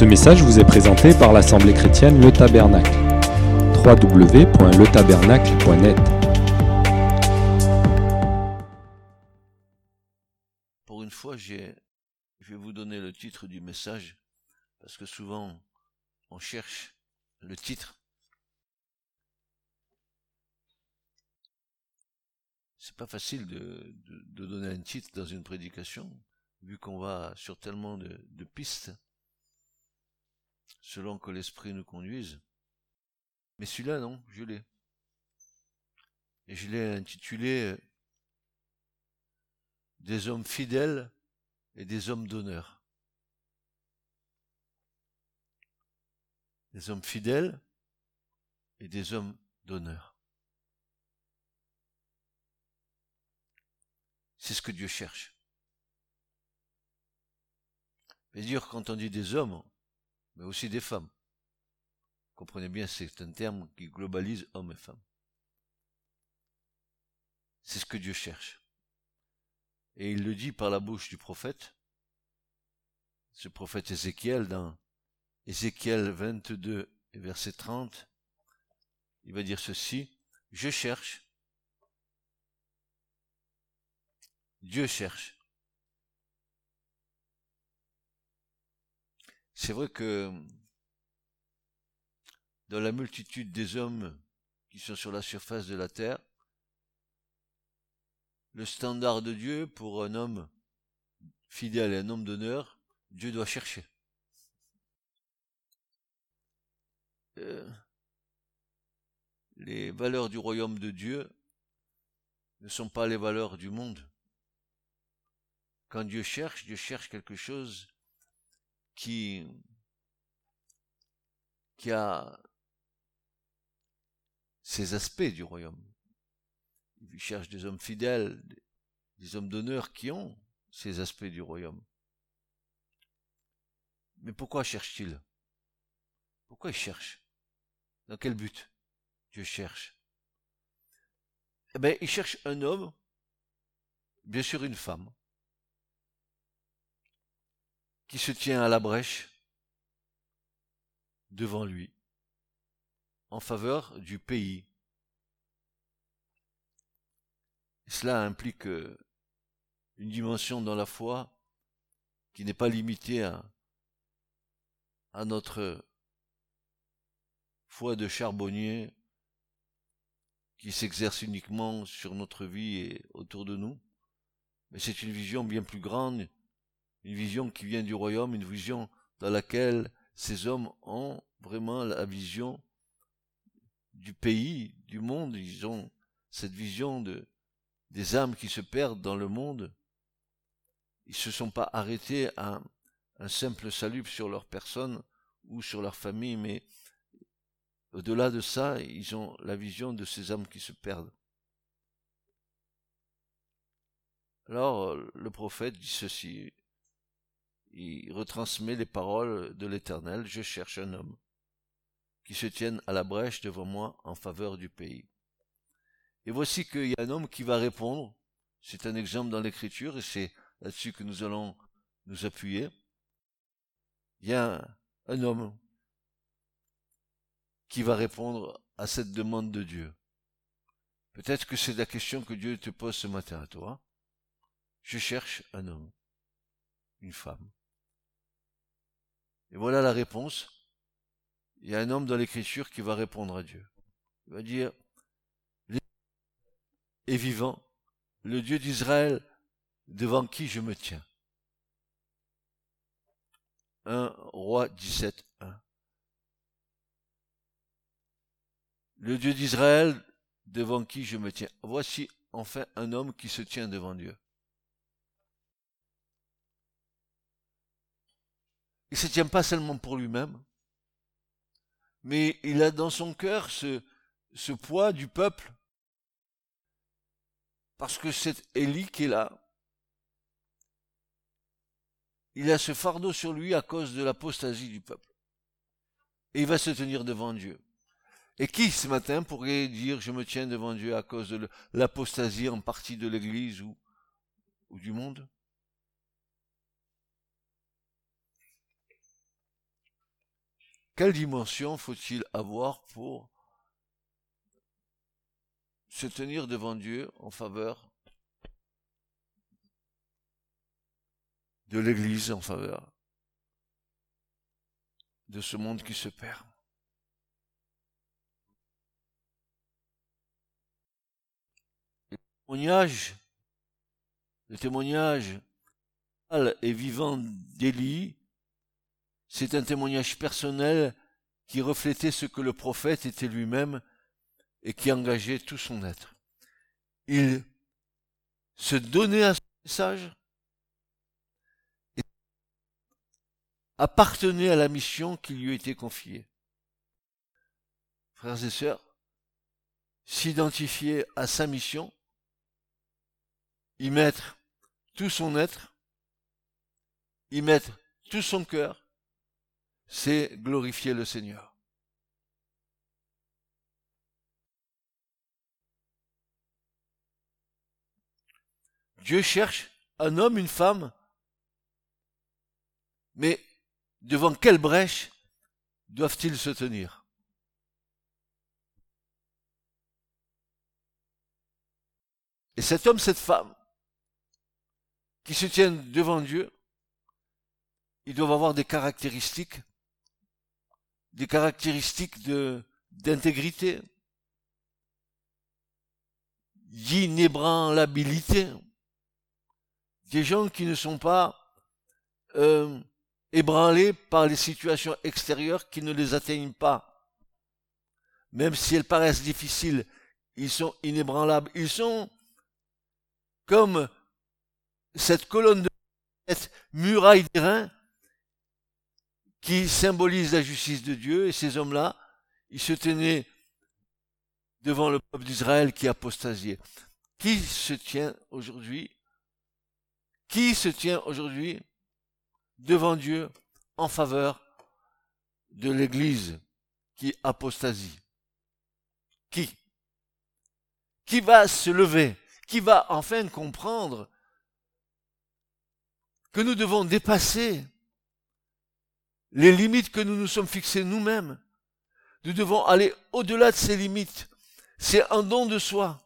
Ce message vous est présenté par l'Assemblée chrétienne Le Tabernacle. www.letabernacle.net Pour une fois, je vais vous donner le titre du message, parce que souvent, on cherche le titre. C'est pas facile de, donner un titre dans une prédication, vu qu'on va sur tellement de pistes selon que l'Esprit nous conduise. Mais celui-là, non, je l'ai. Et je l'ai intitulé Des hommes fidèles et des hommes d'honneur. Des hommes fidèles et des hommes d'honneur. C'est ce que Dieu cherche. Mais dire quand on dit des hommes, mais aussi des femmes. Comprenez bien, c'est un terme qui globalise hommes et femmes. C'est ce que Dieu cherche. Et il le dit par la bouche du prophète, ce prophète Ézéchiel, dans Ézéchiel 22 verset 30, il va dire ceci, je cherche, Dieu cherche C'est vrai que dans la multitude des hommes qui sont sur la surface de la terre, le standard de Dieu pour un homme fidèle et un homme d'honneur, Dieu doit chercher. Euh, les valeurs du royaume de Dieu ne sont pas les valeurs du monde. Quand Dieu cherche, Dieu cherche quelque chose qui, a ces aspects du royaume. Il cherche des hommes fidèles, des hommes d'honneur qui ont ces aspects du royaume. Mais pourquoi cherche-t-il? Pourquoi il cherche? Dans quel but Dieu cherche? Eh bien, il cherche un homme, bien sûr une femme, qui se tient à la brèche devant lui en faveur du pays. cela implique euh, une dimension dans la foi qui n'est pas limitée à, à notre foi de charbonnier qui s'exerce uniquement sur notre vie et autour de nous, mais c'est une vision bien plus grande une vision qui vient du royaume, une vision dans laquelle ces hommes ont vraiment la vision du pays, du monde, ils ont cette vision de, des âmes qui se perdent dans le monde. Ils se sont pas arrêtés à un simple salut sur leur personne ou sur leur famille, mais au-delà de ça, ils ont la vision de ces âmes qui se perdent. Alors, le prophète dit ceci, il retransmet les paroles de l'Éternel, je cherche un homme qui se tienne à la brèche devant moi en faveur du pays. Et voici qu'il y a un homme qui va répondre, c'est un exemple dans l'Écriture, et c'est là-dessus que nous allons nous appuyer. Il y a un homme qui va répondre à cette demande de Dieu. Peut-être que c'est la question que Dieu te pose ce matin à toi. Je cherche un homme, une femme. Et voilà la réponse. Il y a un homme dans l'écriture qui va répondre à Dieu. Il va dire, et vivant, le Dieu d'Israël devant qui je me tiens. 1 roi 17, 1. Le Dieu d'Israël devant qui je me tiens. Voici enfin un homme qui se tient devant Dieu. Il se tient pas seulement pour lui-même, mais il a dans son cœur ce, poids du peuple, parce que c'est Élie qui est là. Il a ce fardeau sur lui à cause de l'apostasie du peuple. Et il va se tenir devant Dieu. Et qui ce matin pourrait dire je me tiens devant Dieu à cause de l'apostasie en partie de l'Église ou du monde? Quelle dimension faut-il avoir pour se tenir devant Dieu en faveur de l'Église, en faveur de ce monde qui se perd? Le témoignage, le témoignage et vivant d'Élie, c'est un témoignage personnel qui reflétait ce que le prophète était lui-même et qui engageait tout son être. Il se donnait à ce message et appartenait à la mission qui lui était confiée. Frères et sœurs, s'identifier à sa mission, y mettre tout son être, y mettre tout son cœur, c'est glorifier le Seigneur. Dieu cherche un homme, une femme, mais devant quelle brèche doivent-ils se tenir? Et cet homme, cette femme, qui se tiennent devant Dieu, ils doivent avoir des caractéristiques, des caractéristiques d'intégrité, d'inébranlabilité, des gens qui ne sont pas euh, ébranlés par les situations extérieures qui ne les atteignent pas. Même si elles paraissent difficiles, ils sont inébranlables. Ils sont comme cette colonne de cette muraille d'airain qui symbolise la justice de Dieu. Et ces hommes-là, ils se tenaient devant le peuple d'Israël qui apostasiait. Qui se tient aujourd'hui qui se tient aujourd'hui devant Dieu en faveur de l'Église qui apostasie? Qui? Qui va se lever? Qui va enfin comprendre que nous devons dépasser les limites que nous nous sommes fixées nous-mêmes. Nous devons aller au-delà de ces limites. C'est un don de soi.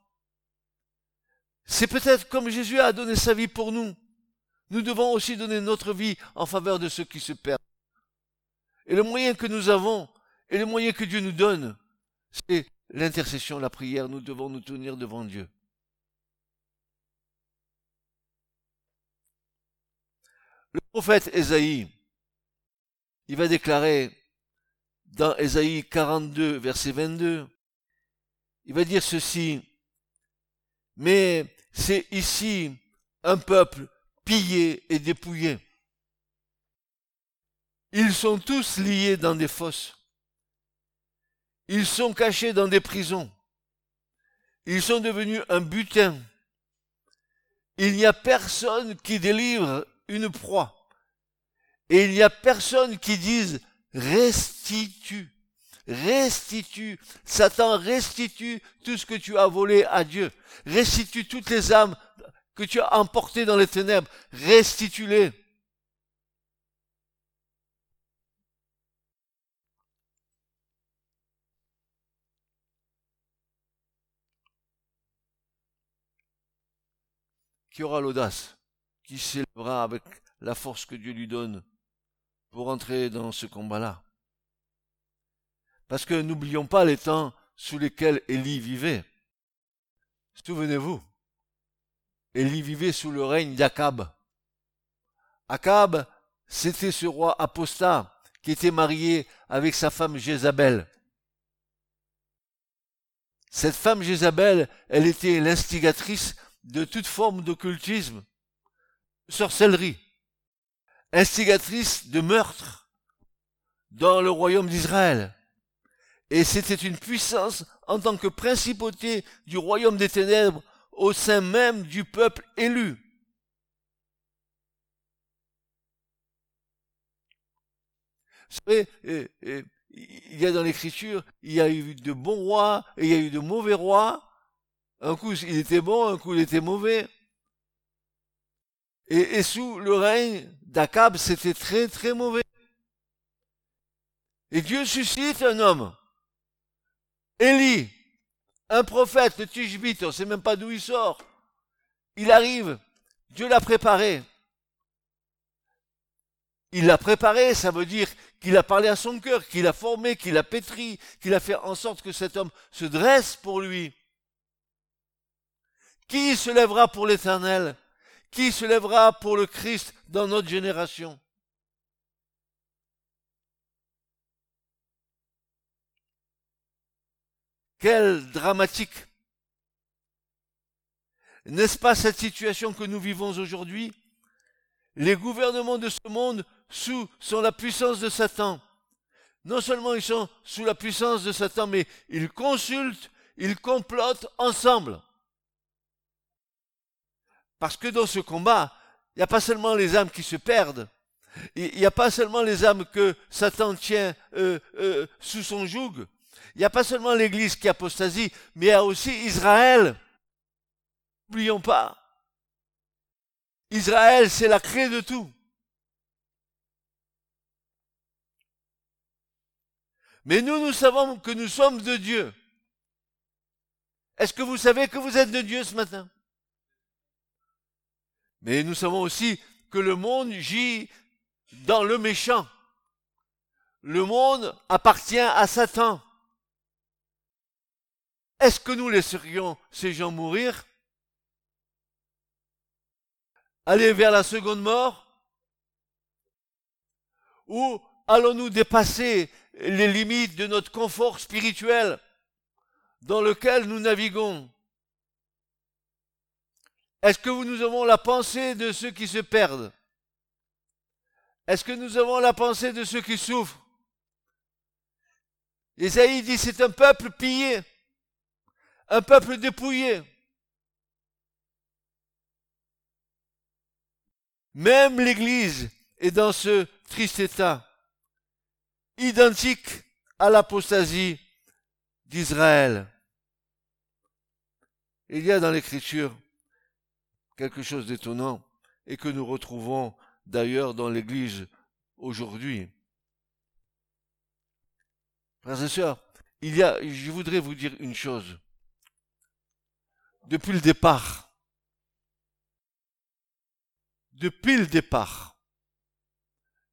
C'est peut-être comme Jésus a donné sa vie pour nous. Nous devons aussi donner notre vie en faveur de ceux qui se perdent. Et le moyen que nous avons, et le moyen que Dieu nous donne, c'est l'intercession, la prière. Nous devons nous tenir devant Dieu. Le prophète Ésaïe, il va déclarer dans Ésaïe 42, verset 22, il va dire ceci, mais c'est ici un peuple pillés et dépouillés. Ils sont tous liés dans des fosses. Ils sont cachés dans des prisons. Ils sont devenus un butin. Il n'y a personne qui délivre une proie. Et il n'y a personne qui dise restitue. Restitue. Satan restitue tout ce que tu as volé à Dieu. Restitue toutes les âmes que tu as emporté dans les ténèbres, restitue-les. Qui aura l'audace, qui s'élèvera avec la force que Dieu lui donne pour entrer dans ce combat-là. Parce que n'oublions pas les temps sous lesquels Élie vivait. Souvenez-vous, Élie vivait sous le règne d'Akab. Akab, c'était ce roi apostat qui était marié avec sa femme Jézabel. Cette femme Jézabel, elle était l'instigatrice de toute forme d'occultisme, sorcellerie, instigatrice de meurtre dans le royaume d'Israël. Et c'était une puissance en tant que principauté du royaume des ténèbres au sein même du peuple élu. Vous savez, il y a dans l'écriture, il y a eu de bons rois et il y a eu de mauvais rois. Un coup, il était bon, un coup, il était mauvais. Et, sous le règne d'Akab, c'était très, très mauvais. Et Dieu suscite un homme. Élie, un prophète, le Tishbite, on ne sait même pas d'où il sort. Il arrive, Dieu l'a préparé. Il l'a préparé, ça veut dire qu'il a parlé à son cœur, qu'il a formé, qu'il a pétri, qu'il a fait en sorte que cet homme se dresse pour lui. Qui se lèvera pour l'éternel? Qui se lèvera pour le Christ dans notre génération Quelle dramatique N'est-ce pas cette situation que nous vivons aujourd'hui? Les gouvernements de ce monde sous, sont la puissance de Satan. Non seulement ils sont sous la puissance de Satan, mais ils consultent, ils complotent ensemble. Parce que dans ce combat, il n'y a pas seulement les âmes qui se perdent, il n'y a pas seulement les âmes que Satan tient euh, euh, sous son joug, il n'y a pas seulement l'Église qui apostasie, mais il y a aussi Israël. N'oublions pas. Israël, c'est la clé de tout. Mais nous, nous savons que nous sommes de Dieu. Est-ce que vous savez que vous êtes de Dieu ce matin? Mais nous savons aussi que le monde gît dans le méchant. Le monde appartient à Satan. Est-ce que nous laisserions ces gens mourir? Aller vers la seconde mort? Ou allons-nous dépasser les limites de notre confort spirituel dans lequel nous naviguons? Est-ce que nous avons la pensée de ceux qui se perdent? Est-ce que nous avons la pensée de ceux qui souffrent? Isaïe dit c'est un peuple pillé un peuple dépouillé. Même l'Église est dans ce triste état, identique à l'apostasie d'Israël. Il y a dans l'Écriture quelque chose d'étonnant et que nous retrouvons d'ailleurs dans l'Église aujourd'hui. Frères et sœurs, il y a, je voudrais vous dire une chose depuis le départ. Depuis le départ.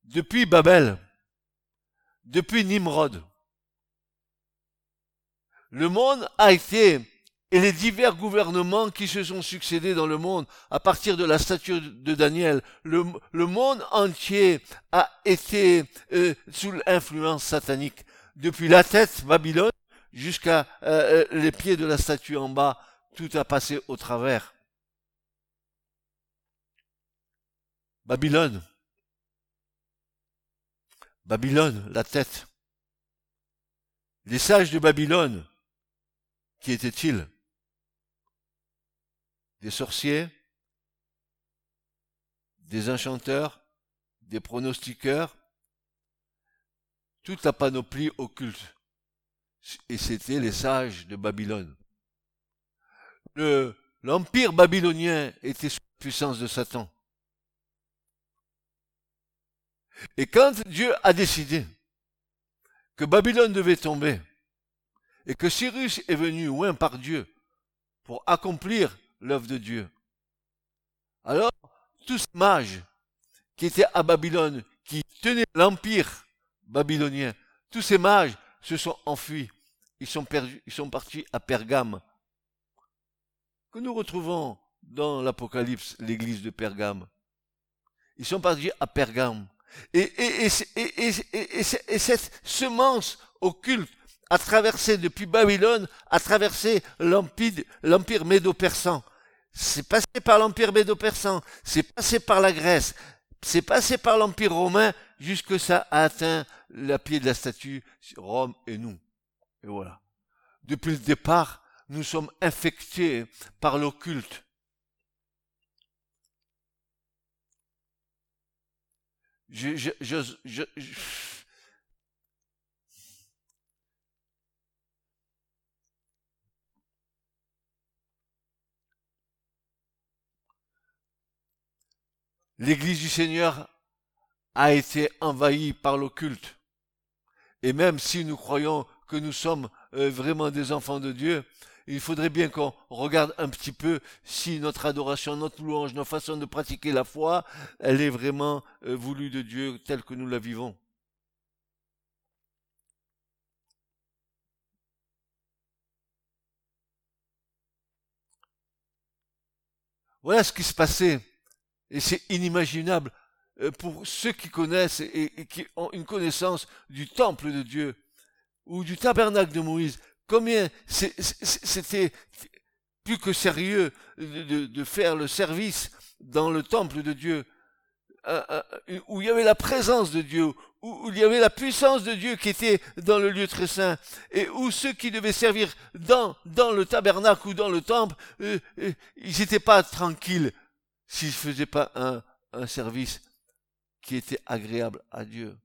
Depuis Babel. Depuis Nimrod. Le monde a été, et les divers gouvernements qui se sont succédés dans le monde, à partir de la statue de Daniel, le, monde entier a été euh, sous l'influence satanique. Depuis la tête, Babylone, jusqu'à euh, euh, les pieds de la statue en bas, tout a passé au travers. Babylone. Babylone, la tête. Les sages de Babylone, qui étaient-ils? Des sorciers Des enchanteurs Des pronostiqueurs Toute la panoplie occulte. Et c'était les sages de Babylone l'empire babylonien était sous la puissance de Satan. Et quand Dieu a décidé que Babylone devait tomber, et que Cyrus est venu loin par Dieu pour accomplir l'œuvre de Dieu, alors tous ces mages qui étaient à Babylone, qui tenaient l'empire babylonien, tous ces mages se sont enfuis. Ils sont perdus, ils sont partis à Pergame, que nous retrouvons dans l'Apocalypse, l'église de Pergame. Ils sont partis à Pergame. Et, et, et, cette semence occulte a traversé depuis Babylone, a traversé l'empire médo-persan. C'est passé par l'empire médo-persan, c'est passé par la Grèce, c'est passé par l'empire romain, jusque ça a atteint la pied de la statue, Rome et nous. Et voilà. Depuis le départ, nous sommes infectés par l'occulte. Je, je, je, L'Église du Seigneur a été envahie par l'occulte. Et même si nous croyons que nous sommes euh, vraiment des enfants de Dieu, il faudrait bien qu'on regarde un petit peu si notre adoration, notre louange, notre façon de pratiquer la foi, elle est vraiment euh, voulue de Dieu telle que nous la vivons. Voilà ce qui se passait. Et c'est inimaginable euh, pour ceux qui connaissent et, qui ont une connaissance du temple de Dieu ou du tabernacle de Moïse. Combien c'était plus que sérieux de, faire le service dans le temple de Dieu, euh, euh, où il y avait la présence de Dieu, où, il y avait la puissance de Dieu qui était dans le lieu très saint, et où ceux qui devaient servir dans, le tabernacle ou dans le temple, ils n'étaient pas tranquilles s'ils ne faisaient pas un, un service qui était agréable à Dieu.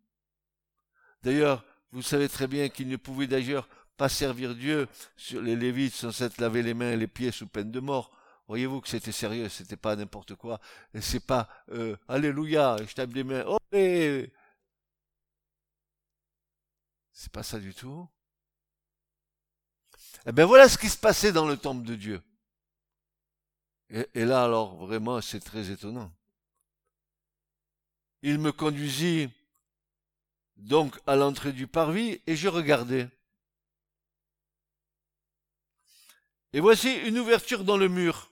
D'ailleurs, vous savez très bien qu'ils ne pouvaient d'ailleurs pas servir Dieu sur les Lévites sans s'être lavé les mains et les pieds sous peine de mort. Voyez-vous que c'était sérieux, c'était pas n'importe quoi. C'est pas euh, Alléluia, je tape des mains. Oh, C'est pas ça du tout. Eh bien voilà ce qui se passait dans le temple de Dieu. Et, là alors vraiment c'est très étonnant. Il me conduisit donc à l'entrée du parvis et je regardais. Et voici une ouverture dans le mur.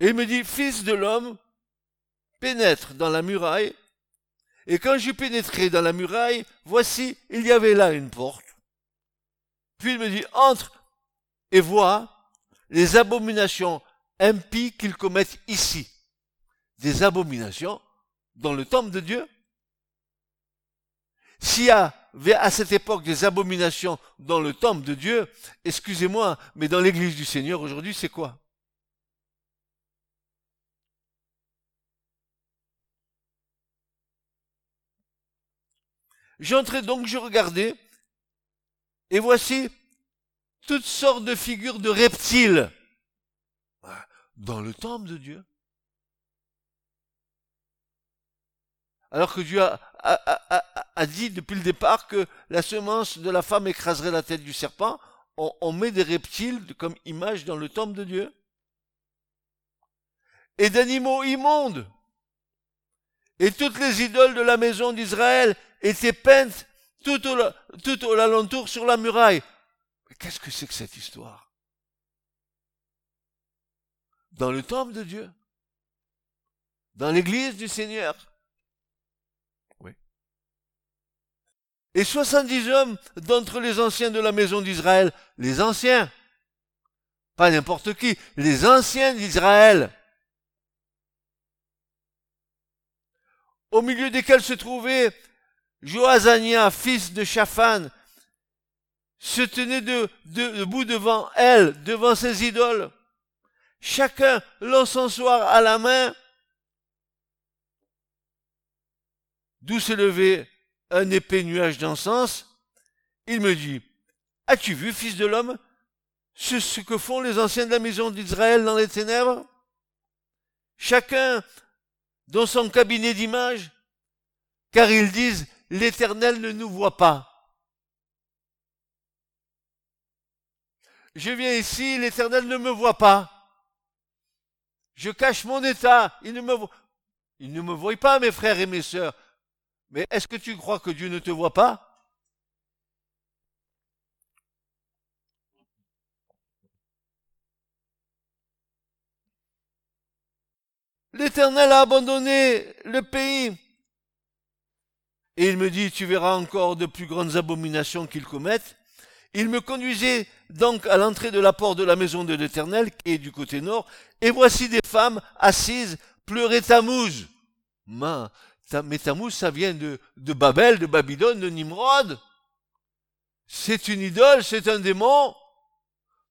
Et il me dit, Fils de l'homme, pénètre dans la muraille. Et quand j'eus pénétré dans la muraille, voici, il y avait là une porte. Puis il me dit, entre et vois les abominations impies qu'ils commettent ici. Des abominations dans le temple de Dieu. S'il y avait à cette époque des abominations dans le temple de Dieu, excusez-moi, mais dans l'église du Seigneur aujourd'hui, c'est quoi? J'entrais donc, je regardais, et voici toutes sortes de figures de reptiles dans le temple de Dieu. Alors que Dieu a, a, dit depuis le départ que la semence de la femme écraserait la tête du serpent, on, met des reptiles comme image dans le temple de Dieu. Et d'animaux immondes. Et toutes les idoles de la maison d'Israël étaient peintes tout au, tout au alentour sur la muraille. Mais qu'est-ce que c'est que cette histoire? Dans le temple de Dieu? Dans l'église du Seigneur? Et soixante-dix hommes d'entre les anciens de la maison d'Israël, les anciens, pas n'importe qui, les anciens d'Israël, au milieu desquels se trouvait Joazania, fils de Shaphan, se tenait de, debout devant elle, devant ses idoles, chacun l'encensoir à la main, d'où se levait un épais nuage d'encens, il me dit, As-tu vu, fils de l'homme, ce, que font les anciens de la maison d'Israël dans les ténèbres? Chacun dans son cabinet d'images, car ils disent, l'Éternel ne nous voit pas. Je viens ici, l'Éternel ne me voit pas. Je cache mon état, il ne me voit. Il ne me voit pas, mes frères et mes sœurs. Mais est-ce que tu crois que Dieu ne te voit pas? L'Éternel a abandonné le pays. Et il me dit, tu verras encore de plus grandes abominations qu'ils commettent. Il me conduisait donc à l'entrée de la porte de la maison de l'Éternel, qui est du côté nord, et voici des femmes assises, pleuraient Tammuz. Ma, mais Tammuz, ça vient de, Babel, de Babylone, de Nimrod. C'est une idole, c'est un démon.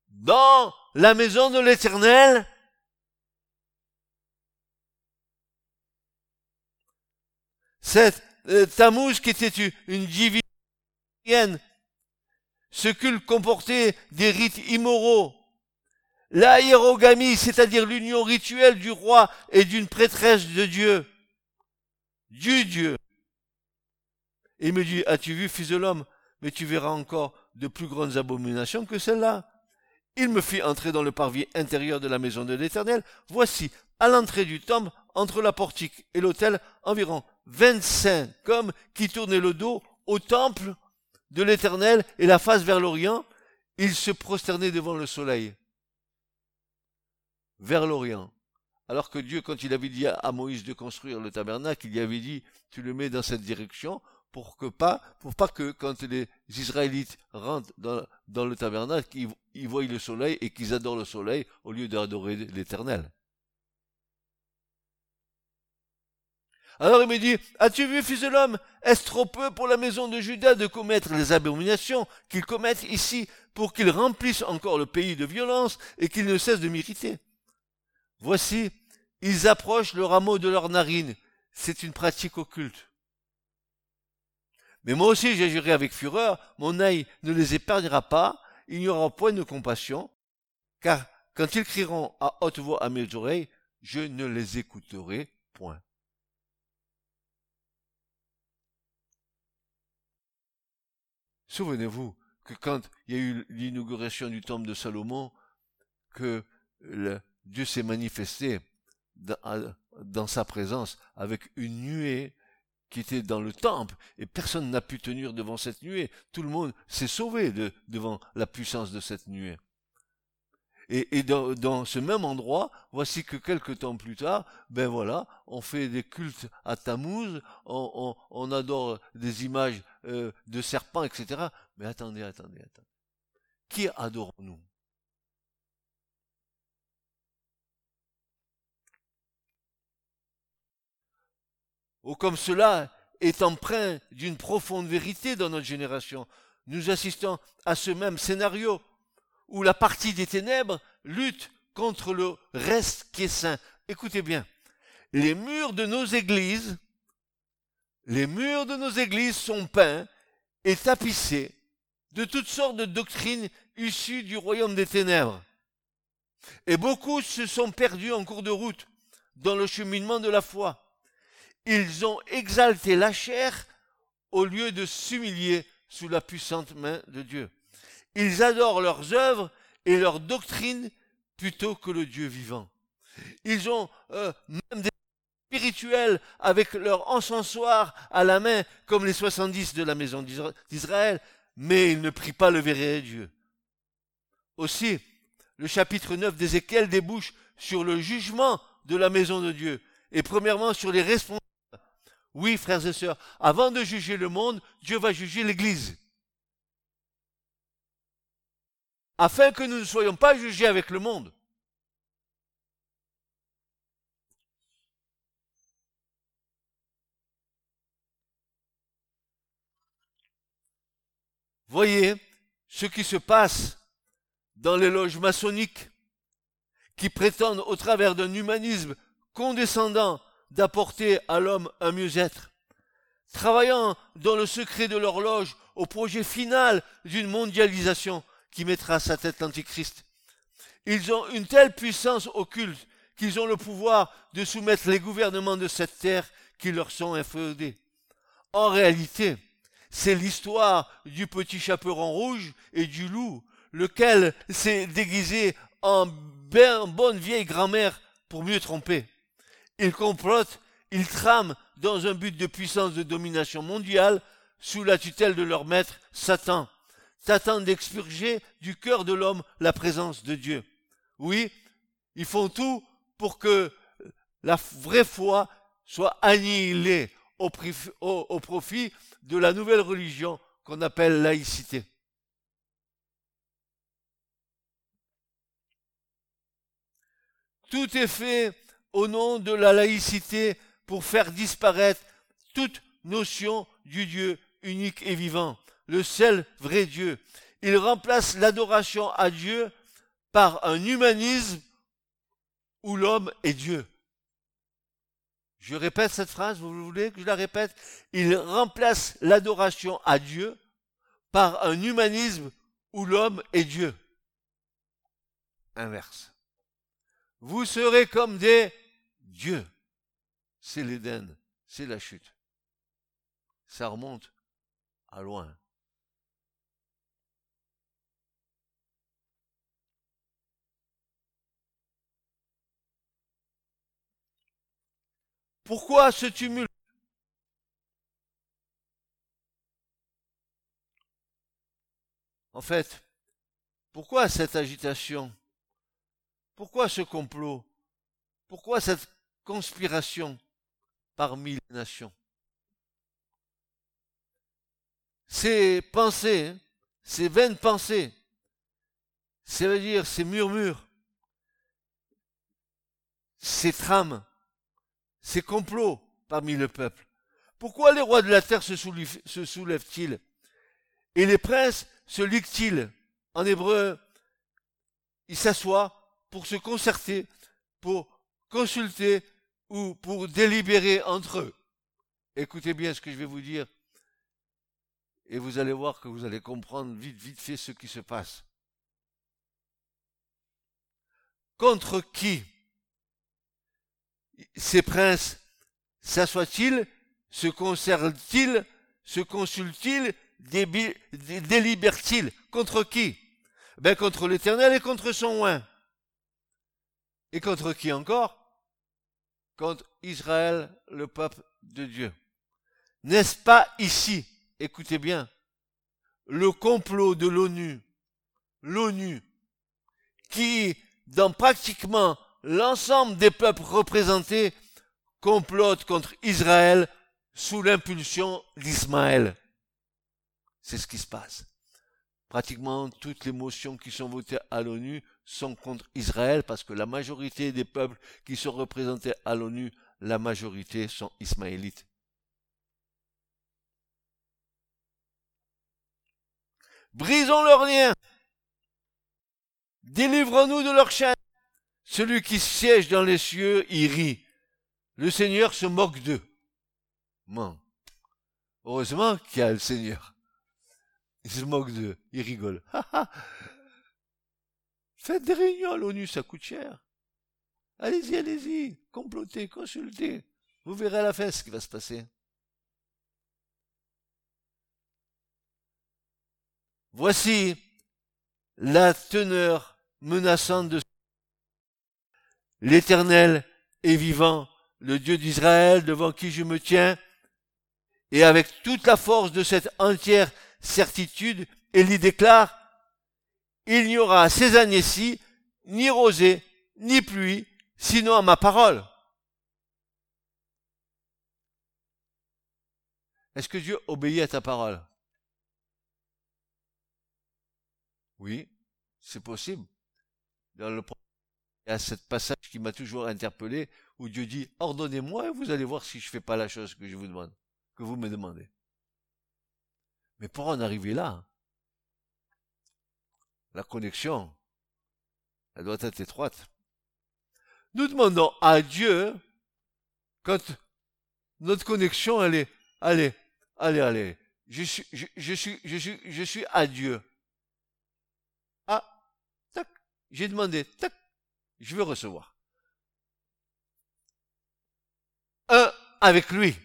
Dans la maison de l'éternel. Cette euh, Tammuz qui était une, une ce culte comportait des rites immoraux. La hiérogamie, c'est-à-dire l'union rituelle du roi et d'une prêtresse de Dieu du Dieu. Il me dit, as-tu vu, fils de l'homme Mais tu verras encore de plus grandes abominations que celles-là. Il me fit entrer dans le parvis intérieur de la maison de l'Éternel. Voici, à l'entrée du temple, entre la portique et l'autel, environ vingt-cinq hommes qui tournaient le dos au temple de l'Éternel et la face vers l'Orient. Ils se prosternaient devant le soleil. Vers l'Orient. Alors que Dieu, quand il avait dit à Moïse de construire le tabernacle, il lui avait dit, tu le mets dans cette direction, pour que pas, pour pas que quand les Israélites rentrent dans, le tabernacle, ils voient le soleil et qu'ils adorent le soleil au lieu d'adorer l'éternel. Alors il me dit, as-tu vu, fils de l'homme, est-ce trop peu pour la maison de Judas de commettre les abominations qu'ils commettent ici pour qu'ils remplissent encore le pays de violence et qu'ils ne cessent de m'irriter? Voici, ils approchent le rameau de leur narine. C'est une pratique occulte. Mais moi aussi j'agirai avec fureur, mon œil ne les épargnera pas, il n'y aura point de compassion, car quand ils crieront à haute voix à mes oreilles, je ne les écouterai point. Souvenez-vous que quand il y a eu l'inauguration du temple de Salomon, que Dieu s'est manifesté dans, sa présence avec une nuée qui était dans le temple, et personne n'a pu tenir devant cette nuée. Tout le monde s'est sauvé devant la puissance de cette nuée. Et, dans, ce même endroit, voici que quelques temps plus tard, ben voilà, on fait des cultes à Tammuz, on, adore des images euh, de serpents, etc. Mais attendez, attendez, attendez. Qui adorons-nous ou comme cela est empreint d'une profonde vérité dans notre génération. Nous assistons à ce même scénario où la partie des ténèbres lutte contre le reste qui est saint. Écoutez bien, les murs de nos églises, les murs de nos églises sont peints et tapissés de toutes sortes de doctrines issues du royaume des ténèbres. Et beaucoup se sont perdus en cours de route dans le cheminement de la foi. Ils ont exalté la chair au lieu de s'humilier sous la puissante main de Dieu. Ils adorent leurs œuvres et leurs doctrines plutôt que le Dieu vivant. Ils ont euh, même spirituels avec leur encensoir à la main, comme les 70 de la maison d'Israël, mais ils ne prient pas le vrai Dieu. Aussi, le chapitre 9 d'Ézéchiel débouche sur le jugement de la maison de Dieu, et premièrement sur les responsables oui, frères et sœurs, avant de juger le monde, Dieu va juger l'Église. Afin que nous ne soyons pas jugés avec le monde. Voyez ce qui se passe dans les loges maçonniques qui prétendent au travers d'un humanisme condescendant d'apporter à l'homme un mieux-être, travaillant dans le secret de l'horloge au projet final d'une mondialisation qui mettra sa tête l'Antichrist. Ils ont une telle puissance occulte qu'ils ont le pouvoir de soumettre les gouvernements de cette terre qui leur sont inféodés. En réalité, c'est l'histoire du petit chaperon rouge et du loup, lequel s'est déguisé en bonne vieille grand-mère pour mieux tromper. Ils complotent, ils trament dans un but de puissance de domination mondiale sous la tutelle de leur maître, Satan. Satan d'expurger du cœur de l'homme la présence de Dieu. Oui, ils font tout pour que la vraie foi soit annihilée au, au profit de la nouvelle religion qu'on appelle laïcité. Tout est fait au nom de la laïcité pour faire disparaître toute notion du Dieu unique et vivant, le seul vrai Dieu. Il remplace l'adoration à Dieu par un humanisme où l'homme est Dieu. Je répète cette phrase, vous voulez que je la répète? Il remplace l'adoration à Dieu par un humanisme où l'homme est Dieu. Inverse. Vous serez comme des Dieu, c'est l'Éden, c'est la chute. Ça remonte à loin. Pourquoi ce tumulte? En fait, pourquoi cette agitation? Pourquoi ce complot? Pourquoi cette conspiration parmi les nations? Ces pensées, hein, ces vaines pensées, ça veut dire ces murmures, ces trames, ces complots parmi le peuple. Pourquoi les rois de la terre se soulèvent-ils? Et les princes se liguent-ils? En hébreu, ils s'assoient pour se concerter, pour consulter ou pour délibérer entre eux. Écoutez bien ce que je vais vous dire et vous allez voir que vous allez comprendre vite, vite fait ce qui se passe. Contre qui ces princes s'assoient-ils, se concernent-ils, se consultent-ils, délibèrent-ils Contre qui? Ben contre l'Éternel et contre son oin. Et contre qui encore? Contre Israël, le peuple de Dieu. N'est-ce pas ici, écoutez bien, le complot de l'ONU, l'ONU, qui, dans pratiquement l'ensemble des peuples représentés, complotent contre Israël sous l'impulsion d'Ismaël. C'est ce qui se passe. Pratiquement toutes les motions qui sont votées à l'ONU sont contre Israël parce que la majorité des peuples qui sont représentés à l'ONU, la majorité sont ismaélites. Brisons leurs liens. Délivrons-nous de leurs chaînes. Celui qui siège dans les cieux, il rit. Le Seigneur se moque d'eux. Heureusement qu'il y a le Seigneur. Il se moque d'eux. Il rigole. Faites des réunions à l'ONU, ça coûte cher. Allez-y, allez-y. Complotez, consultez. Vous verrez à la fin ce qui va se passer. Voici la teneur menaçante de L'Éternel est vivant, le Dieu d'Israël devant qui je me tiens, et avec toute la force de cette entière certitude, Élie déclare, il n'y aura ces années-ci ni rosée, ni pluie, sinon à ma parole. Est-ce que Dieu obéit à ta parole? Oui, c'est possible. Y a ce passage qui m'a toujours interpellé où Dieu dit ordonnez-moi et vous allez voir si je fais pas la chose que je vous demande, que vous me demandez. Mais pour en arriver là, la connexion, elle doit être étroite. Nous demandons à Dieu quand notre connexion elle est allez allez allez je suis je, je suis je suis je suis à Dieu. Ah tac j'ai demandé tac je veux recevoir. Un avec lui.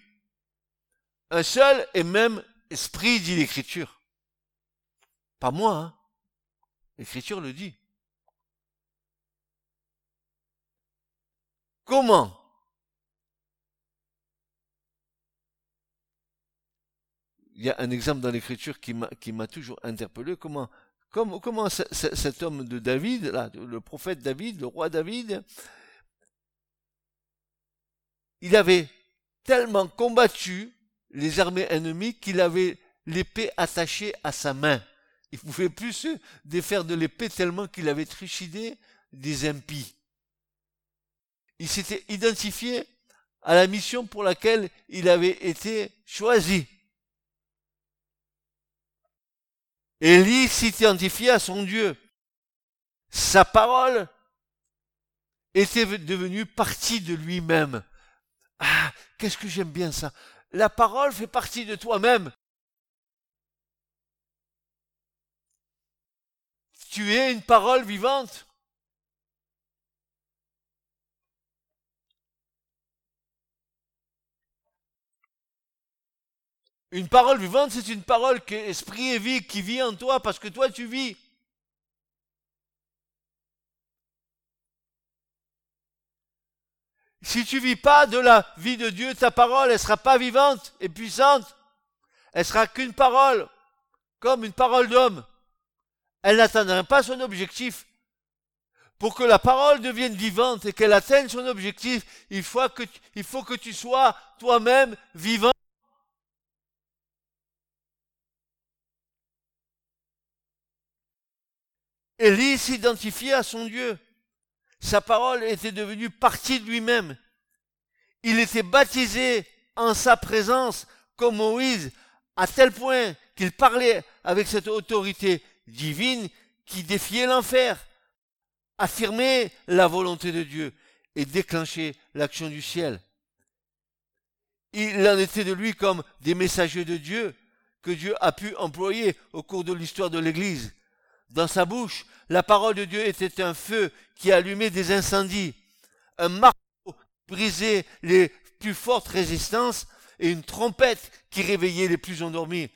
Un seul et même esprit, dit l'Écriture. Pas moi, hein. L'Écriture le dit. Comment Il y a un exemple dans l'Écriture qui m'a toujours interpellé. Comment Comment, cet homme de David, là, le prophète David, le roi David, il avait tellement combattu les armées ennemies qu'il avait l'épée attachée à sa main. Il pouvait plus se défaire de l'épée tellement qu'il avait trucidé des impies. Il s'était identifié à la mission pour laquelle il avait été choisi. Élie s'identifiait à son Dieu. Sa parole était devenue partie de lui-même. Ah, qu'est-ce que j'aime bien ça. La parole fait partie de toi-même. Tu es une parole vivante. Une parole vivante, c'est une parole que esprit et vie qui vit en toi parce que toi tu vis. Si tu vis pas de la vie de Dieu, ta parole, elle sera pas vivante et puissante. Elle sera qu'une parole, comme une parole d'homme. Elle n'atteindra pas son objectif. Pour que la parole devienne vivante et qu'elle atteigne son objectif, il faut que tu sois toi-même vivant. Élie s'identifiait à son Dieu. Sa parole était devenue partie de lui-même. Il était baptisé en sa présence comme Moïse, à tel point qu'il parlait avec cette autorité divine qui défiait l'enfer, affirmait la volonté de Dieu et déclenchait l'action du ciel. Il en était de lui comme des messagers de Dieu que Dieu a pu employer au cours de l'histoire de l'Église. Dans sa bouche, la parole de Dieu était un feu qui allumait des incendies, un marteau qui brisait les plus fortes résistances et une trompette qui réveillait les plus endormis.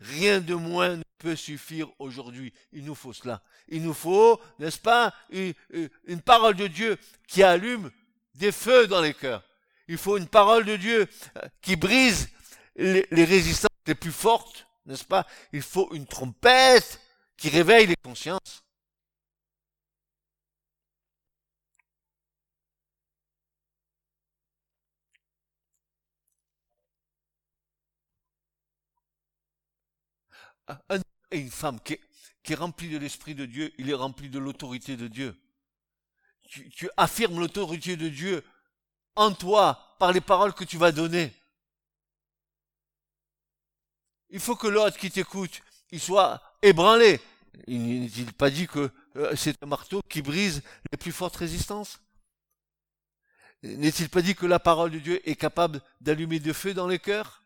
Rien de moins ne peut suffire aujourd'hui. Il nous faut cela. Il nous faut, n'est-ce pas, une, parole de Dieu qui allume des feux dans les cœurs. Il faut une parole de Dieu euh, qui brise les, les résistances les plus fortes, n'est-ce pas Il faut une trompette qui réveille les consciences. Un homme et une femme qui est, rempli de l'Esprit de Dieu, il est rempli de l'autorité de Dieu. Tu, tu affirmes l'autorité de Dieu en toi par les paroles que tu vas donner. Il faut que l'autre qui t'écoute, il soit ébranlé. Il n'est-il pas dit que euh, c'est un marteau qui brise les plus fortes résistances? N'est-il pas dit que la parole de Dieu est capable d'allumer de feu dans les cœurs?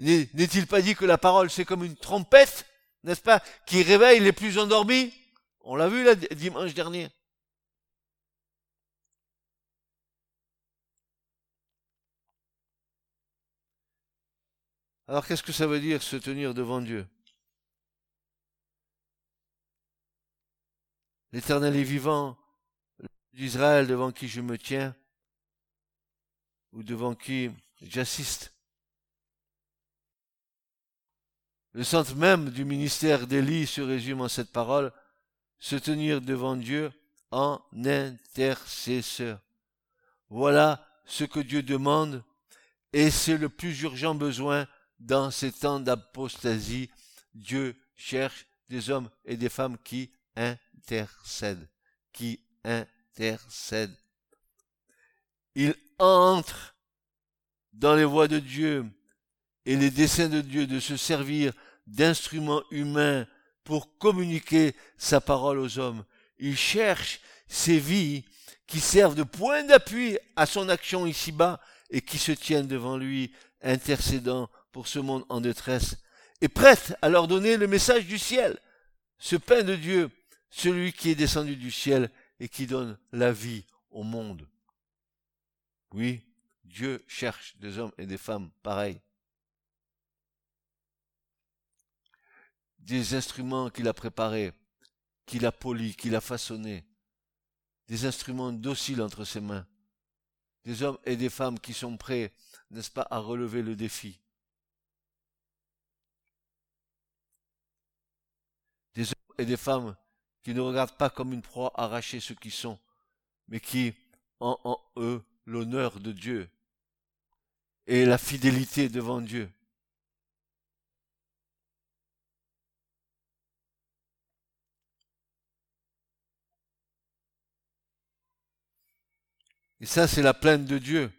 N'est-il pas dit que la parole c'est comme une trompette, n'est-ce pas, qui réveille les plus endormis? On l'a vu là dimanche dernier. Alors qu'est-ce que ça veut dire se tenir devant Dieu? L'Éternel est vivant, d'Israël devant qui je me tiens, ou devant qui j'assiste. Le centre même du ministère d'Élie se résume en cette parole, se tenir devant Dieu en intercesseur. Voilà ce que Dieu demande, et c'est le plus urgent besoin dans ces temps d'apostasie. Dieu cherche des hommes et des femmes qui intercède, qui intercède. Il entre dans les voies de Dieu et les desseins de Dieu de se servir d'instruments humains pour communiquer sa parole aux hommes. Il cherche ces vies qui servent de point d'appui à son action ici-bas et qui se tiennent devant lui, intercédant pour ce monde en détresse, et prêtes à leur donner le message du ciel, ce pain de Dieu celui qui est descendu du ciel et qui donne la vie au monde. Oui, Dieu cherche des hommes et des femmes pareils. Des instruments qu'il a préparés, qu'il a polis, qu'il a façonnés. Des instruments dociles entre ses mains. Des hommes et des femmes qui sont prêts, n'est-ce pas, à relever le défi. Des hommes et des femmes qui ne regardent pas comme une proie arrachée ceux qui sont, mais qui ont en eux l'honneur de Dieu et la fidélité devant Dieu. Et ça, c'est la plainte de Dieu.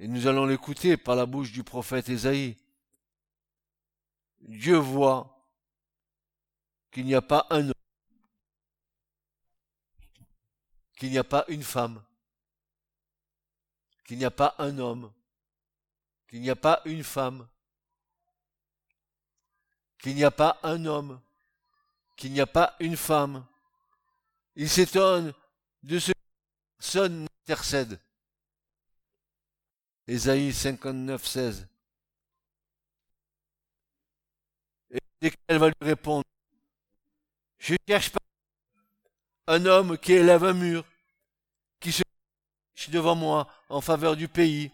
Et nous allons l'écouter par la bouche du prophète Ésaïe. Dieu voit qu'il n'y a pas un homme, qu'il n'y a pas une femme, qu'il n'y a pas un homme, qu'il n'y a pas une femme, qu'il n'y a pas un homme, qu'il n'y a pas une femme. Il s'étonne de ce que personne n'intercède. Ésaïe 59, 16. Elle va lui répondre, je ne cherche pas un homme qui élève un mur, qui se devant moi en faveur du pays.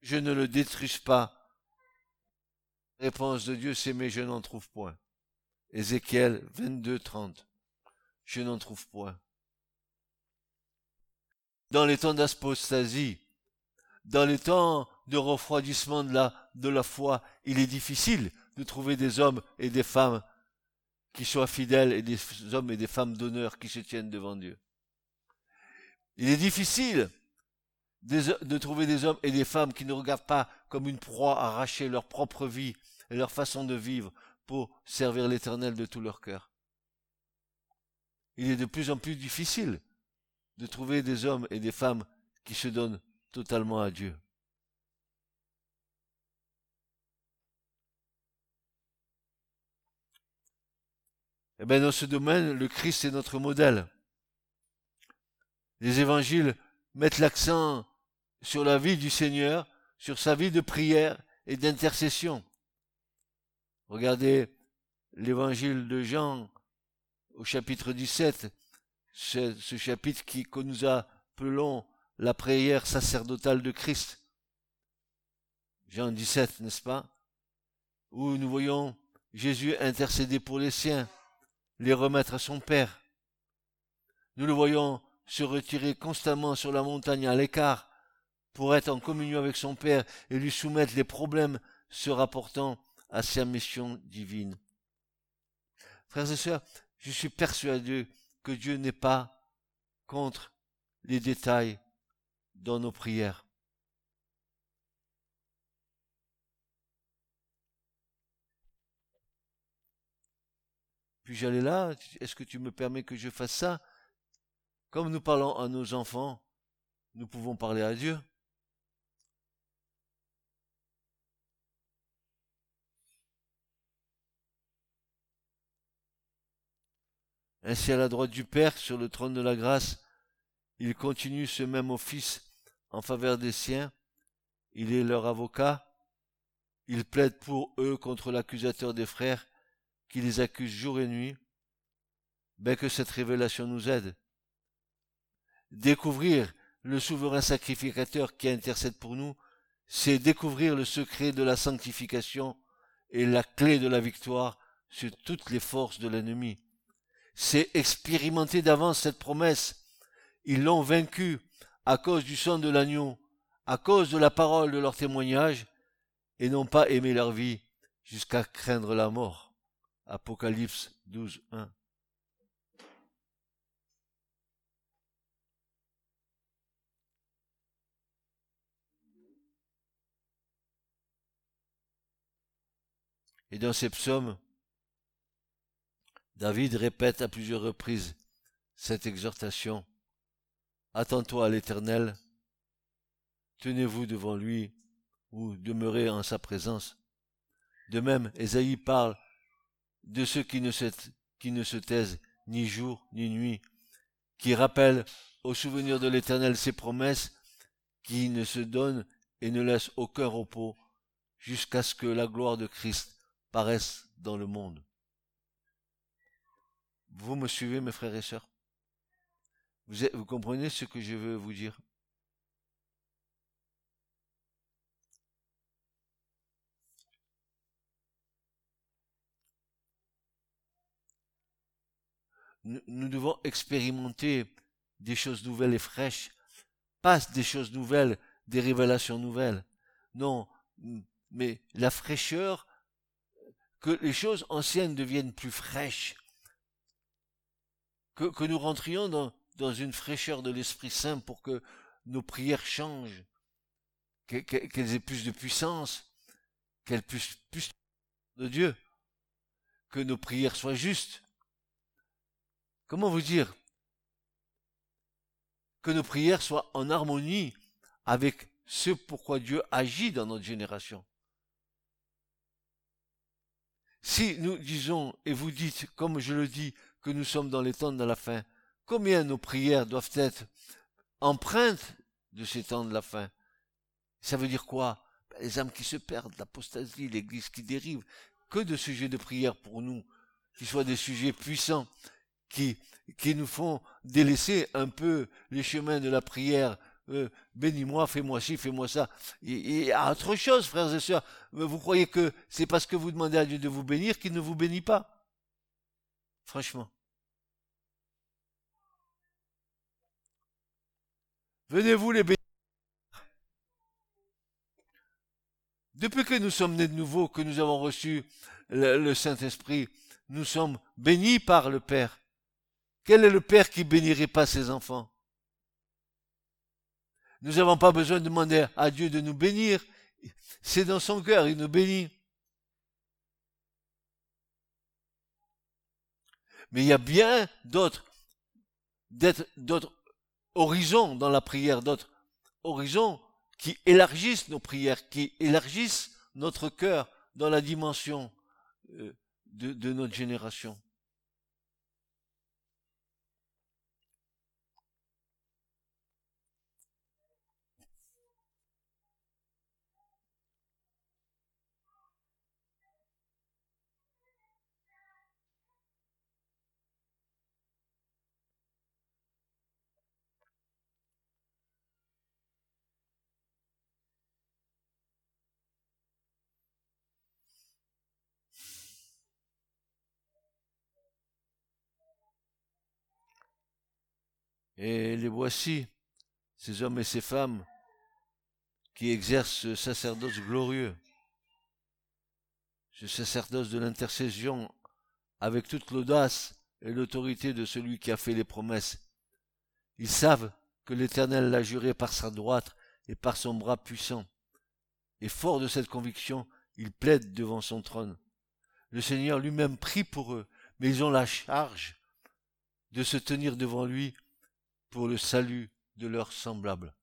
Je ne le détruise pas. Réponse de Dieu, c'est mais je n'en trouve point. Ézéchiel 22, 30. Je n'en trouve point. Dans les temps d'apostasie, dans les temps de refroidissement de la foi, il est difficile de trouver des hommes et des femmes qui soient fidèles et des hommes et des femmes d'honneur qui se tiennent devant Dieu. Il est difficile de trouver des hommes et des femmes qui ne regardent pas comme une proie arracher leur propre vie et leur façon de vivre pour servir l'Éternel de tout leur cœur. Il est de plus en plus difficile de trouver des hommes et des femmes qui se donnent totalement à Dieu. Eh bien, dans ce domaine, le Christ est notre modèle. Les évangiles mettent l'accent sur la vie du Seigneur, sur sa vie de prière et d'intercession. Regardez l'évangile de Jean au chapitre 17, ce, ce chapitre qui, que nous appelons la prière sacerdotale de Christ. Jean 17, n'est-ce pas? Où nous voyons Jésus intercéder pour les siens, les remettre à son Père. Nous le voyons se retirer constamment sur la montagne à l'écart pour être en communion avec son Père et lui soumettre les problèmes se rapportant à sa mission divine. Frères et sœurs, je suis persuadé que Dieu n'est pas contre les détails dans nos prières. Puis-je aller là Est-ce que tu me permets que je fasse ça? Comme nous parlons à nos enfants, nous pouvons parler à Dieu. Ainsi à la droite du Père, sur le trône de la grâce, il continue ce même office en faveur des siens. Il est leur avocat. Il plaide pour eux contre l'accusateur des frères qui les accuse jour et nuit. Ben que cette révélation nous aide. Découvrir le souverain sacrificateur qui intercède pour nous, c'est découvrir le secret de la sanctification et la clé de la victoire sur toutes les forces de l'ennemi c'est expérimenter d'avance cette promesse. Ils l'ont vaincu à cause du sang de l'agneau, à cause de la parole de leur témoignage, et n'ont pas aimé leur vie jusqu'à craindre la mort. Apocalypse 12, 1. Et dans ces psaumes, David répète à plusieurs reprises cette exhortation. Attends-toi à l'Éternel, tenez-vous devant lui ou demeurez en sa présence. De même, Ésaïe parle de ceux qui ne, se, taisent ni jour ni nuit, qui rappellent au souvenir de l'Éternel ses promesses, qui ne se donnent et ne laissent aucun repos jusqu'à ce que la gloire de Christ paraisse dans le monde. Vous me suivez, mes frères et sœurs? Vous comprenez ce que je veux vous dire? Nous, devons expérimenter des choses nouvelles et fraîches, pas des choses nouvelles, des révélations nouvelles. Non, mais la fraîcheur, que les choses anciennes deviennent plus fraîches, que, nous rentrions dans, une fraîcheur de l'Esprit Saint pour que nos prières changent, qu'elles aient plus de puissance, qu'elles puissent plus de Dieu, que nos prières soient justes. Comment vous dire Que nos prières soient en harmonie avec ce pourquoi Dieu agit dans notre génération? Si nous disons, et vous dites, comme je le dis, que nous sommes dans les temps de la fin, combien nos prières doivent être empreintes de ces temps de la fin? Ça veut dire quoi? Ben, Les âmes qui se perdent, l'apostasie, l'église qui dérive. Que de sujets de prière pour nous, qui soient des sujets puissants, qui, qui nous font délaisser un peu les chemins de la prière. Euh, bénis-moi, fais-moi ci, fais-moi ça. Il y autre chose, frères et sœurs. Vous croyez que c'est parce que vous demandez à Dieu de vous bénir qu'il ne vous bénit pas? Franchement. Venez-vous les bénir. Depuis que nous sommes nés de nouveau, que nous avons reçu le, Saint-Esprit, nous sommes bénis par le Père. Quel est le Père qui bénirait pas ses enfants? Nous n'avons pas besoin de demander à Dieu de nous bénir. C'est dans son cœur, il nous bénit. Mais il y a bien d'autres, d'autres horizons dans la prière, d'autres horizons qui élargissent nos prières, qui élargissent notre cœur dans la dimension euh, de, de notre génération. Et les voici, ces hommes et ces femmes qui exercent ce sacerdoce glorieux, ce sacerdoce de l'intercession avec toute l'audace et l'autorité de celui qui a fait les promesses. Ils savent que l'Éternel l'a juré par sa droite et par son bras puissant. Et fort de cette conviction, ils plaident devant son trône. Le Seigneur lui-même prie pour eux, mais ils ont la charge de se tenir devant lui pour le salut de leurs semblables.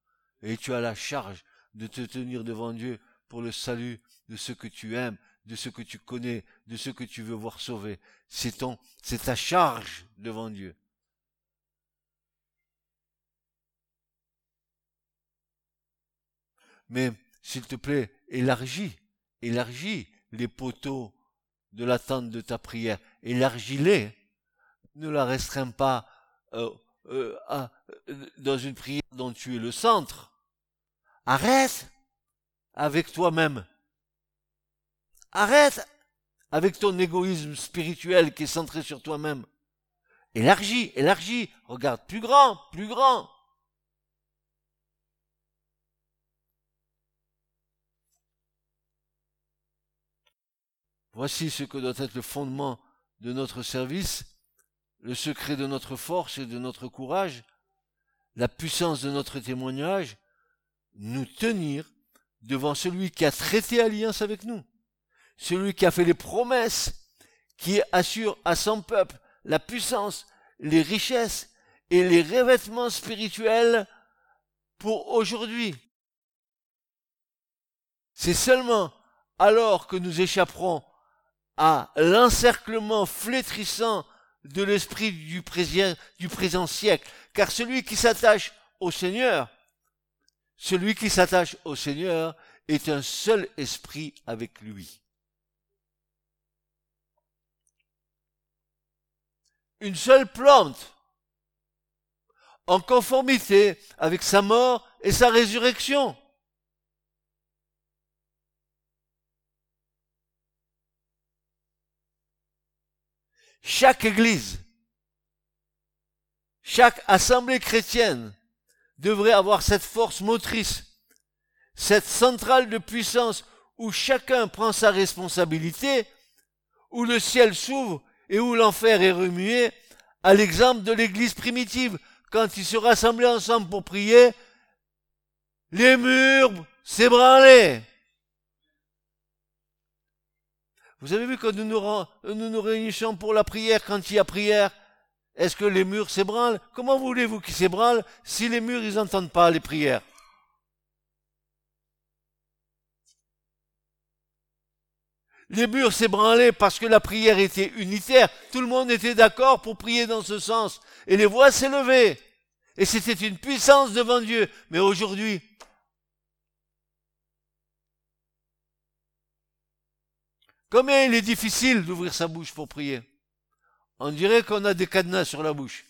Et tu as la charge de te tenir devant Dieu pour le salut de ceux que tu aimes, de ceux que tu connais, de ceux que tu veux voir sauvés. C'est ton, c'est ta charge devant Dieu. Mais, s'il te plaît, élargis, élargis les poteaux de l'attente de ta prière. Élargis-les. Ne la restreins pas euh, euh, dans une prière dont tu es le centre. Arrête avec toi-même. Arrête avec ton égoïsme spirituel qui est centré sur toi-même. Élargis, élargis, regarde plus grand, plus grand. Voici ce que doit être le fondement de notre service le secret de notre force et de notre courage, la puissance de notre témoignage, nous tenir devant celui qui a traité alliance avec nous, celui qui a fait les promesses, qui assure à son peuple la puissance, les richesses et les revêtements spirituels pour aujourd'hui. C'est seulement alors que nous échapperons à l'encerclement flétrissant de l'esprit du, du présent siècle. Car celui qui s'attache au Seigneur, celui qui s'attache au Seigneur est un seul esprit avec lui. Une seule plante, en conformité avec sa mort et sa résurrection. Chaque église, chaque assemblée chrétienne devrait avoir cette force motrice, cette centrale de puissance où chacun prend sa responsabilité, où le ciel s'ouvre et où l'enfer est remué, à l'exemple de l'église primitive, quand ils se rassemblaient ensemble pour prier, les murs s'ébranlaient. Vous avez vu quand nous nous, réunissons pour la prière, quand il y a prière, est-ce que les murs s'ébranlent? Comment voulez-vous qu'ils s'ébranlent si les murs, ils n'entendent pas les prières? Les murs s'ébranlaient parce que la prière était unitaire. Tout le monde était d'accord pour prier dans ce sens. Et les voix s'élevaient. Et c'était une puissance devant Dieu. Mais aujourd'hui, Combien il est difficile d'ouvrir sa bouche pour prier? On dirait qu'on a des cadenas sur la bouche.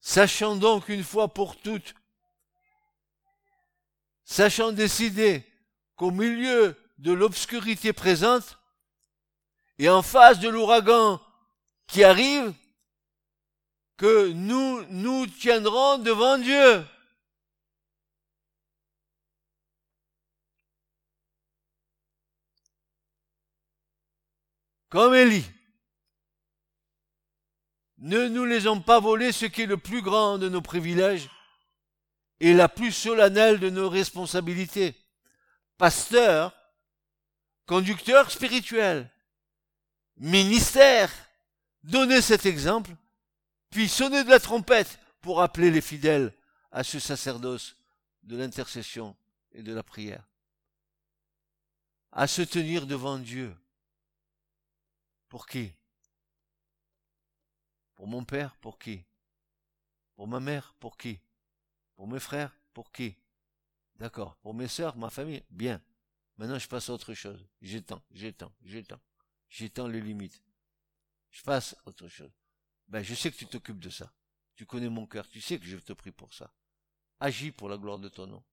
Sachant donc une fois pour toutes, sachant décider qu'au milieu de l'obscurité présente et en face de l'ouragan qui arrive, que nous nous tiendrons devant Dieu. Comme Élie. Ne nous les ont pas volés ce qui est le plus grand de nos privilèges et la plus solennelle de nos responsabilités. Pasteur, conducteur spirituel, ministère, donnez cet exemple, puis sonnez de la trompette pour appeler les fidèles à ce sacerdoce de l'intercession et de la prière, à se tenir devant Dieu. Pour qui? Pour mon père, pour qui? Pour ma mère, pour qui? Pour mes frères, pour qui? D'accord. Pour mes sœurs, ma famille, bien. Maintenant, je passe à autre chose. J'étends, j'étends, j'étends. J'étends les limites. Je passe à autre chose. Ben, je sais que tu t'occupes de ça. Tu connais mon cœur. Tu sais que je te prie pour ça. Agis pour la gloire de ton nom.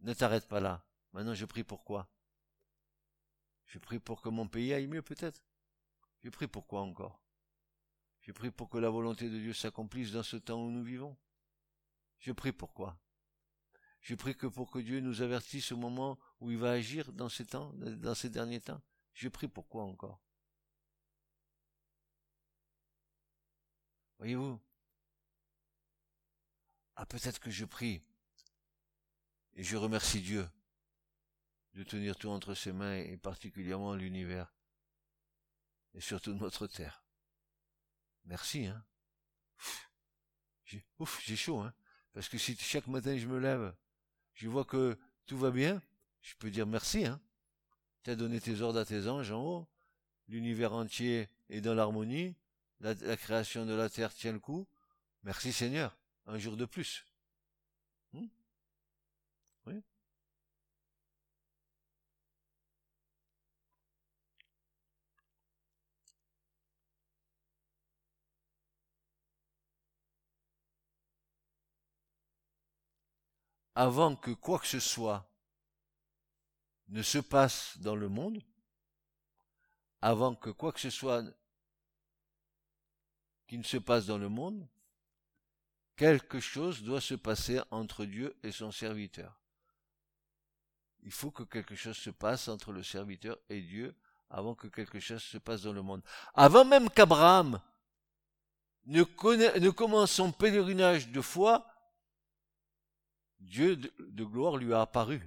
Ne t'arrête pas là. Maintenant, je prie pour quoi? Je prie pour que mon pays aille mieux, peut-être. Je prie pour quoi encore? Je prie pour que la volonté de Dieu s'accomplisse dans ce temps où nous vivons. Je prie pourquoi Je prie que pour que Dieu nous avertisse au moment où il va agir dans ces temps, dans ces derniers temps. Je prie pourquoi encore? Voyez-vous? Ah peut-être que je prie et je remercie Dieu de tenir tout entre ses mains et particulièrement l'univers et surtout notre terre. Merci, hein. Ouf, j'ai chaud, hein. Parce que si chaque matin je me lève, je vois que tout va bien, je peux dire merci, hein. Tu as donné tes ordres à tes anges en haut, l'univers entier est dans l'harmonie, la, création de la terre tient le coup. Merci Seigneur, un jour de plus. Hmm? oui. avant que quoi que ce soit ne se passe dans le monde, avant que quoi que ce soit qui ne se passe dans le monde, quelque chose doit se passer entre Dieu et son serviteur. Il faut que quelque chose se passe entre le serviteur et Dieu avant que quelque chose se passe dans le monde. Avant même qu'Abraham ne, commence son pèlerinage de foi, Dieu de gloire lui a apparu.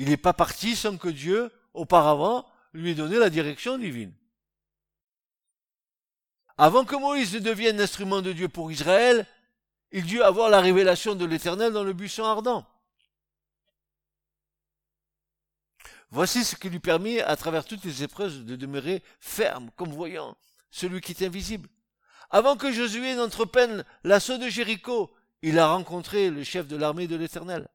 Il n'est pas parti sans que Dieu, auparavant, lui ait donné la direction divine. Avant que Moïse ne devienne instrument de Dieu pour Israël, il dut avoir la révélation de l'Éternel dans le buisson ardent. Voici ce qui lui permit, à travers toutes les épreuves, de demeurer ferme, comme voyant celui qui est invisible. Avant que Josué n'entreprenne l'assaut de Jéricho, il a rencontré le chef de l'armée de l'Éternel.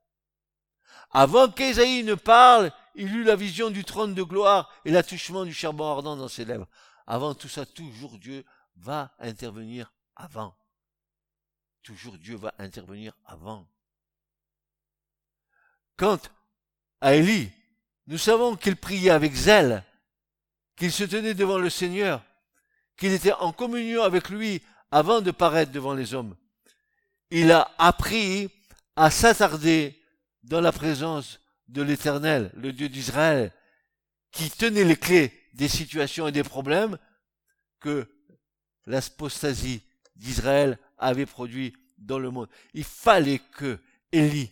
Avant qu'Ésaïe ne parle, il eut la vision du trône de gloire et l'attouchement du charbon ardent dans ses lèvres. Avant tout ça, toujours Dieu va intervenir avant. Toujours Dieu va intervenir avant. Quant à Élie, nous savons qu'il priait avec zèle, qu'il se tenait devant le Seigneur, qu'il était en communion avec lui avant de paraître devant les hommes il a appris à s'attarder dans la présence de l'Éternel, le Dieu d'Israël, qui tenait les clés des situations et des problèmes que l'apostasie d'Israël avait produit dans le monde. Il fallait que Élie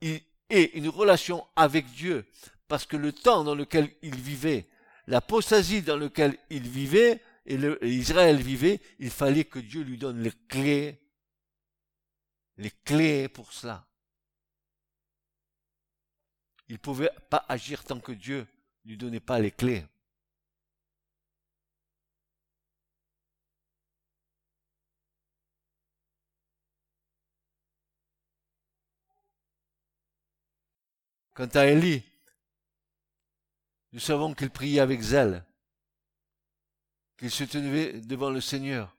ait une relation avec Dieu, parce que le temps dans lequel il vivait, l'apostasie dans lequel il vivait, et, et Israël vivait, il fallait que Dieu lui donne les clés les clés pour cela. Il ne pouvait pas agir tant que Dieu ne lui donnait pas les clés. Quant à Élie, nous savons qu'il priait avec zèle, qu'il se tenait devant le Seigneur,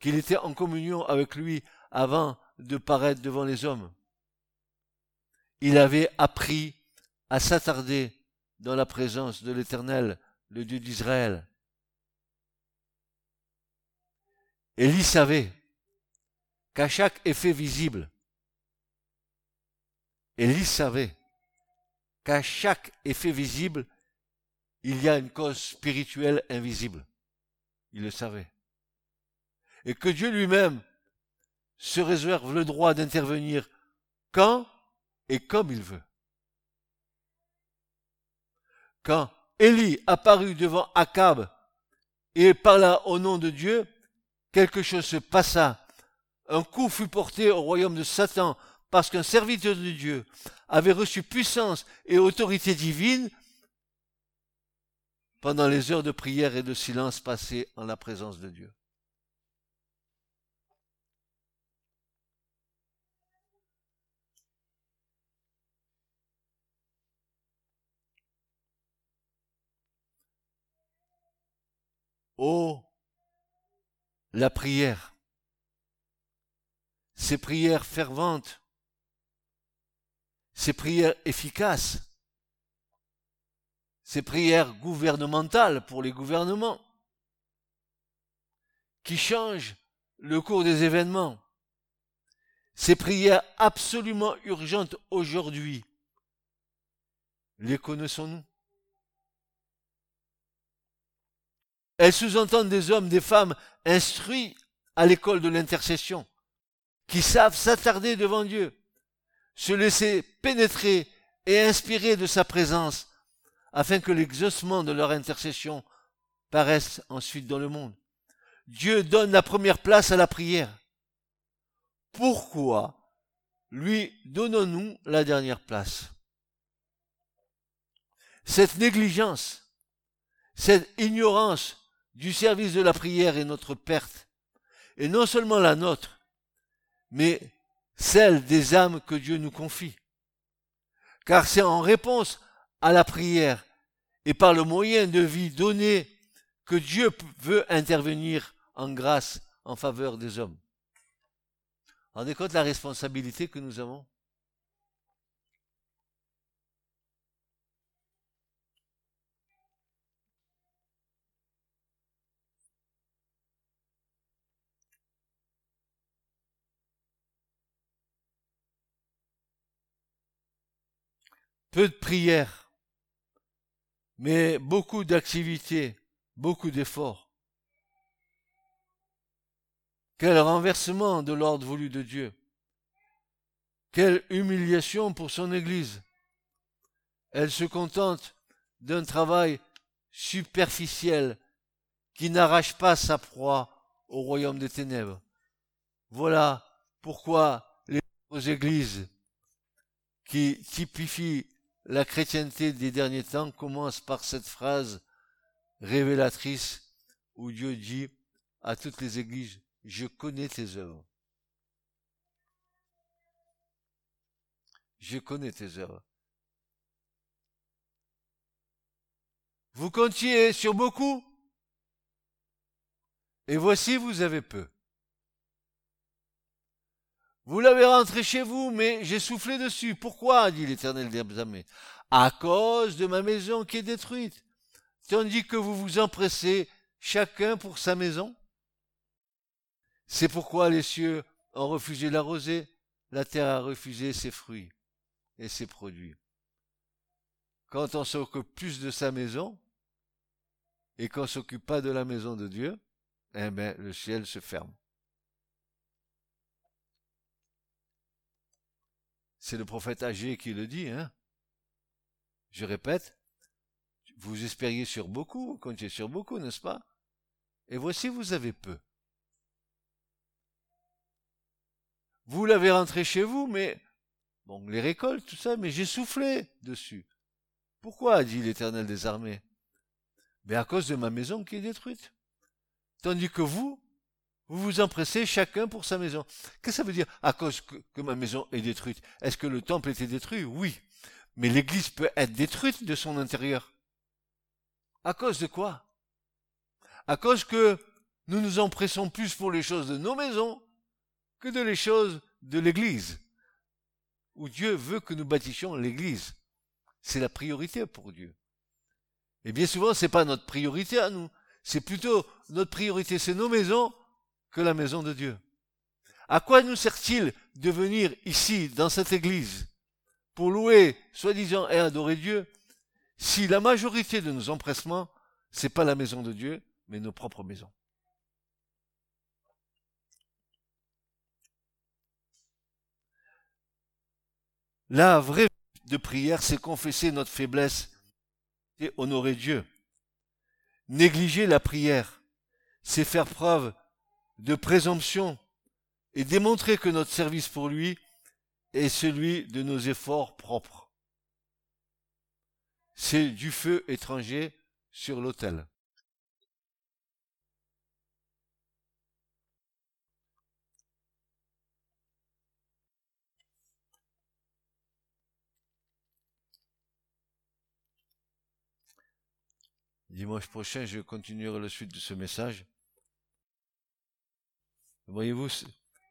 qu'il était en communion avec lui avant de paraître devant les hommes. Il avait appris à s'attarder dans la présence de l'Éternel, le Dieu d'Israël. Élie savait qu'à chaque effet visible, Élie savait qu'à chaque effet visible, il y a une cause spirituelle invisible. Il le savait. Et que Dieu lui-même se réserve le droit d'intervenir quand? Et comme il veut. Quand Élie apparut devant Akab et parla au nom de Dieu, quelque chose se passa. Un coup fut porté au royaume de Satan parce qu'un serviteur de Dieu avait reçu puissance et autorité divine pendant les heures de prière et de silence passées en la présence de Dieu. Oh, la prière, ces prières ferventes, ces prières efficaces, ces prières gouvernementales pour les gouvernements, qui changent le cours des événements, ces prières absolument urgentes aujourd'hui, les connaissons-nous? Elles sous-entendent des hommes, des femmes instruits à l'école de l'intercession, qui savent s'attarder devant Dieu, se laisser pénétrer et inspirer de sa présence, afin que l'exaucement de leur intercession paraisse ensuite dans le monde. Dieu donne la première place à la prière. Pourquoi lui donnons-nous la dernière place? Cette négligence, cette ignorance du service de la prière est notre perte. Et non seulement la nôtre, mais celle des âmes que Dieu nous confie. Car c'est en réponse à la prière et par le moyen de vie donné que Dieu veut intervenir en grâce en faveur des hommes. Rendez compte la responsabilité que nous avons peu de prières, mais beaucoup d'activités, beaucoup d'efforts. Quel renversement de l'ordre voulu de Dieu. Quelle humiliation pour son Église. Elle se contente d'un travail superficiel qui n'arrache pas sa proie au royaume des ténèbres. Voilà pourquoi les églises qui typifient la chrétienté des derniers temps commence par cette phrase révélatrice où Dieu dit à toutes les églises, je connais tes œuvres. Je connais tes œuvres. Vous comptiez sur beaucoup, et voici vous avez peu. Vous l'avez rentré chez vous, mais j'ai soufflé dessus. Pourquoi dit l'Éternel des. À cause de ma maison qui est détruite. Tandis que vous vous empressez chacun pour sa maison. C'est pourquoi les cieux ont refusé la rosée, la terre a refusé ses fruits et ses produits. Quand on s'occupe plus de sa maison et qu'on s'occupe pas de la maison de Dieu, eh bien, le ciel se ferme. C'est le prophète âgé qui le dit, hein. Je répète, vous espériez sur beaucoup, vous comptiez sur beaucoup, n'est-ce pas? Et voici, vous avez peu. Vous l'avez rentré chez vous, mais, bon, les récoltes, tout ça, mais j'ai soufflé dessus. Pourquoi dit l'Éternel des armées? Mais à cause de ma maison qui est détruite. Tandis que vous, vous vous empressez chacun pour sa maison. Qu'est-ce que ça veut dire À cause que, que ma maison est détruite? Est-ce que le temple était détruit? Oui. Mais l'église peut être détruite de son intérieur. À cause de quoi? À cause que nous nous empressons plus pour les choses de nos maisons que de les choses de l'église. Où Dieu veut que nous bâtissions l'église. C'est la priorité pour Dieu. Et bien souvent, c'est pas notre priorité à nous. C'est plutôt notre priorité, c'est nos maisons que la maison de Dieu. À quoi nous sert-il de venir ici, dans cette église, pour louer, soi-disant, et adorer Dieu, si la majorité de nos empressements, c'est pas la maison de Dieu, mais nos propres maisons? La vraie de prière, c'est confesser notre faiblesse et honorer Dieu. Négliger la prière, c'est faire preuve de présomption et démontrer que notre service pour lui est celui de nos efforts propres. C'est du feu étranger sur l'autel. Dimanche prochain, je continuerai la suite de ce message. Voyez-vous,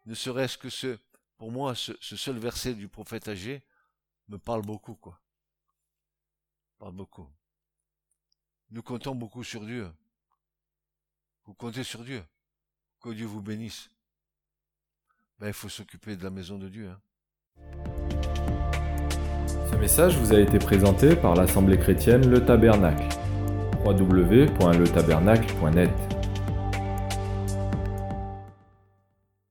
ne serait-ce que ce, pour moi, ce, seul verset du prophète âgé me parle beaucoup, quoi. Parle beaucoup. Nous comptons beaucoup sur Dieu. Vous comptez sur Dieu. Que Dieu vous bénisse. Ben, il faut s'occuper de la maison de Dieu. Hein. Ce message vous a été présenté par l'Assemblée chrétienne Le Tabernacle.